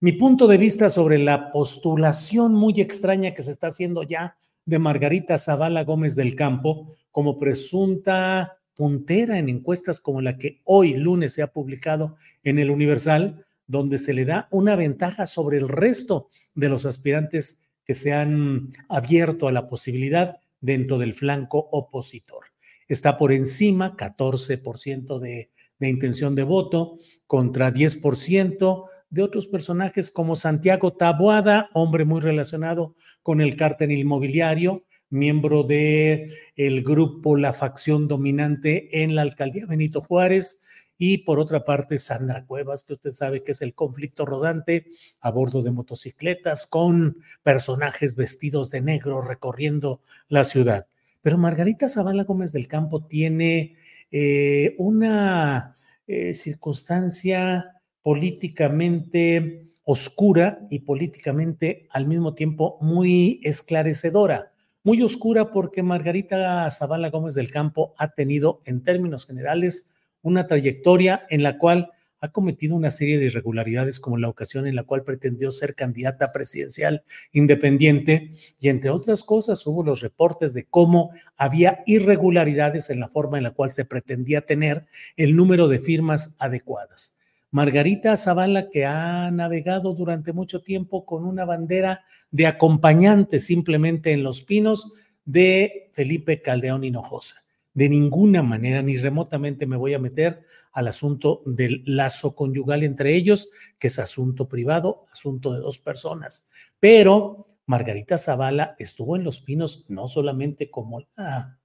Mi punto de vista sobre la postulación muy extraña que se está haciendo ya de Margarita Zavala Gómez del Campo como presunta puntera en encuestas como la que hoy lunes se ha publicado en el Universal, donde se le da una ventaja sobre el resto de los aspirantes que se han abierto a la posibilidad dentro del flanco opositor. Está por encima 14% de, de intención de voto contra 10% de otros personajes como Santiago Taboada, hombre muy relacionado con el cártel inmobiliario, miembro de el grupo La Facción Dominante en la alcaldía Benito Juárez, y por otra parte Sandra Cuevas, que usted sabe que es el conflicto rodante a bordo de motocicletas con personajes vestidos de negro recorriendo la ciudad. Pero Margarita Zavala Gómez del Campo tiene eh, una eh, circunstancia políticamente oscura y políticamente al mismo tiempo muy esclarecedora. Muy oscura porque Margarita Zavala Gómez del Campo ha tenido en términos generales una trayectoria en la cual ha cometido una serie de irregularidades como la ocasión en la cual pretendió ser candidata presidencial independiente y entre otras cosas hubo los reportes de cómo había irregularidades en la forma en la cual se pretendía tener el número de firmas adecuadas. Margarita Zavala, que ha navegado durante mucho tiempo con una bandera de acompañante simplemente en los pinos de Felipe Caldeón Hinojosa. De ninguna manera, ni remotamente me voy a meter al asunto del lazo conyugal entre ellos, que es asunto privado, asunto de dos personas. Pero Margarita Zavala estuvo en Los Pinos no solamente como la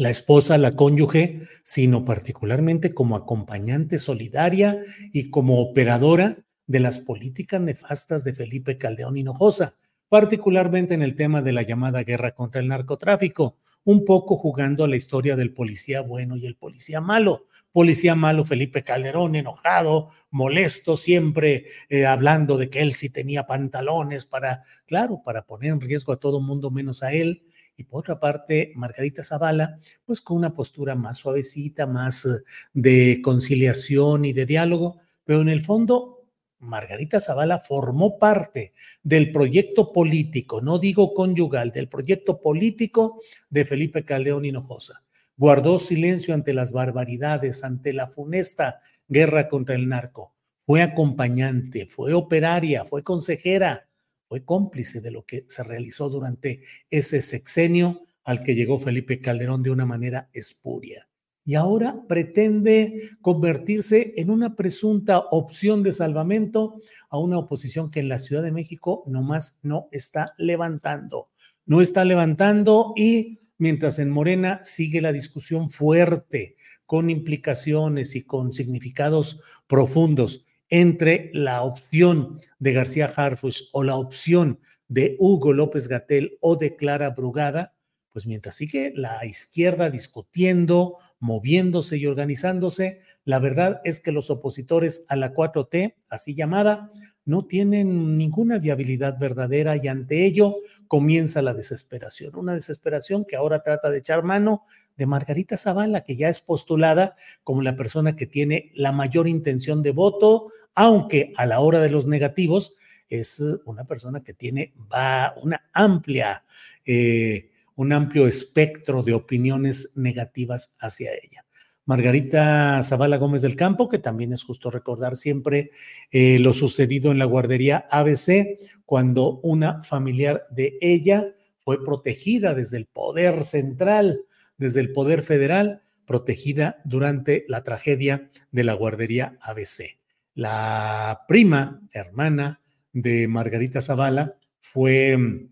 la esposa, la cónyuge, sino particularmente como acompañante solidaria y como operadora de las políticas nefastas de Felipe Caldeón Hinojosa, particularmente en el tema de la llamada guerra contra el narcotráfico, un poco jugando a la historia del policía bueno y el policía malo. Policía malo Felipe Calderón, enojado, molesto, siempre eh, hablando de que él sí tenía pantalones para, claro, para poner en riesgo a todo mundo menos a él y por otra parte Margarita Zavala, pues con una postura más suavecita, más eh, de conciliación y de diálogo, pero en el fondo Margarita Zavala formó parte del proyecto político, no digo conyugal, del proyecto político de Felipe Caldeón Hinojosa. Guardó silencio ante las barbaridades, ante la funesta guerra contra el narco. Fue acompañante, fue operaria, fue consejera, fue cómplice de lo que se realizó durante ese sexenio al que llegó Felipe Calderón de una manera espuria. Y ahora pretende convertirse en una presunta opción de salvamento a una oposición que en la Ciudad de México nomás no está levantando. No está levantando y mientras en Morena sigue la discusión fuerte, con implicaciones y con significados profundos entre la opción de García Harfuch o la opción de Hugo López Gatel o de Clara Brugada, pues mientras sigue la izquierda discutiendo, moviéndose y organizándose, la verdad es que los opositores a la 4T, así llamada, no tienen ninguna viabilidad verdadera y ante ello comienza la desesperación, una desesperación que ahora trata de echar mano de Margarita Zavala, que ya es postulada como la persona que tiene la mayor intención de voto, aunque a la hora de los negativos es una persona que tiene va, una amplia, eh, un amplio espectro de opiniones negativas hacia ella. Margarita Zavala Gómez del Campo, que también es justo recordar siempre eh, lo sucedido en la guardería ABC, cuando una familiar de ella fue protegida desde el poder central, desde el poder federal, protegida durante la tragedia de la guardería ABC. La prima, hermana de Margarita Zavala, fue mm,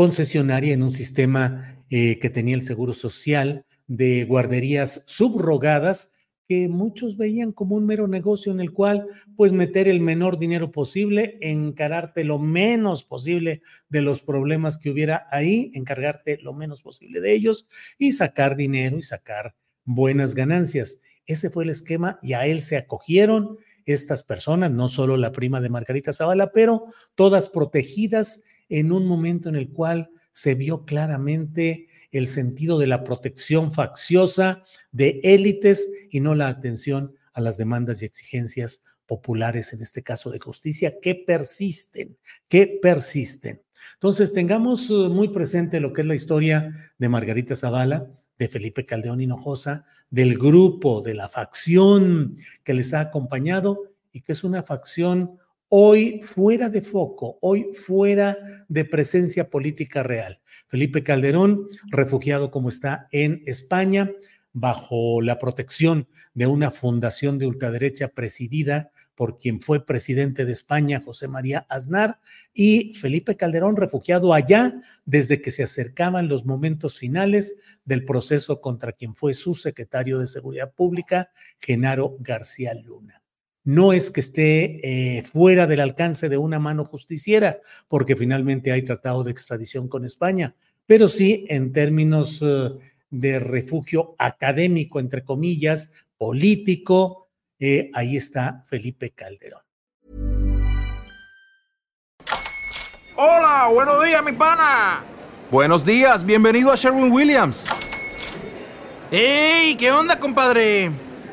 concesionaria en un sistema eh, que tenía el Seguro Social de guarderías subrogadas que muchos veían como un mero negocio en el cual pues meter el menor dinero posible, encararte lo menos posible de los problemas que hubiera ahí, encargarte lo menos posible de ellos y sacar dinero y sacar buenas ganancias. Ese fue el esquema y a él se acogieron estas personas, no solo la prima de Margarita Zavala, pero todas protegidas en un momento en el cual se vio claramente el sentido de la protección facciosa de élites y no la atención a las demandas y exigencias populares, en este caso de justicia, que persisten, que persisten. Entonces, tengamos uh, muy presente lo que es la historia de Margarita Zavala, de Felipe Caldeón Hinojosa, del grupo, de la facción que les ha acompañado y que es una facción hoy fuera de foco, hoy fuera de presencia política real. Felipe Calderón, refugiado como está en España, bajo la protección de una fundación de ultraderecha presidida por quien fue presidente de España, José María Aznar, y Felipe Calderón, refugiado allá desde que se acercaban los momentos finales del proceso contra quien fue su secretario de Seguridad Pública, Genaro García Luna no es que esté eh, fuera del alcance de una mano justiciera, porque finalmente hay tratado de extradición con España, pero sí en términos eh, de refugio académico, entre comillas, político, eh, ahí está Felipe Calderón. Hola, buenos días, mi pana. Buenos días, bienvenido a Sherwin Williams. ¡Ey! ¿Qué onda, compadre?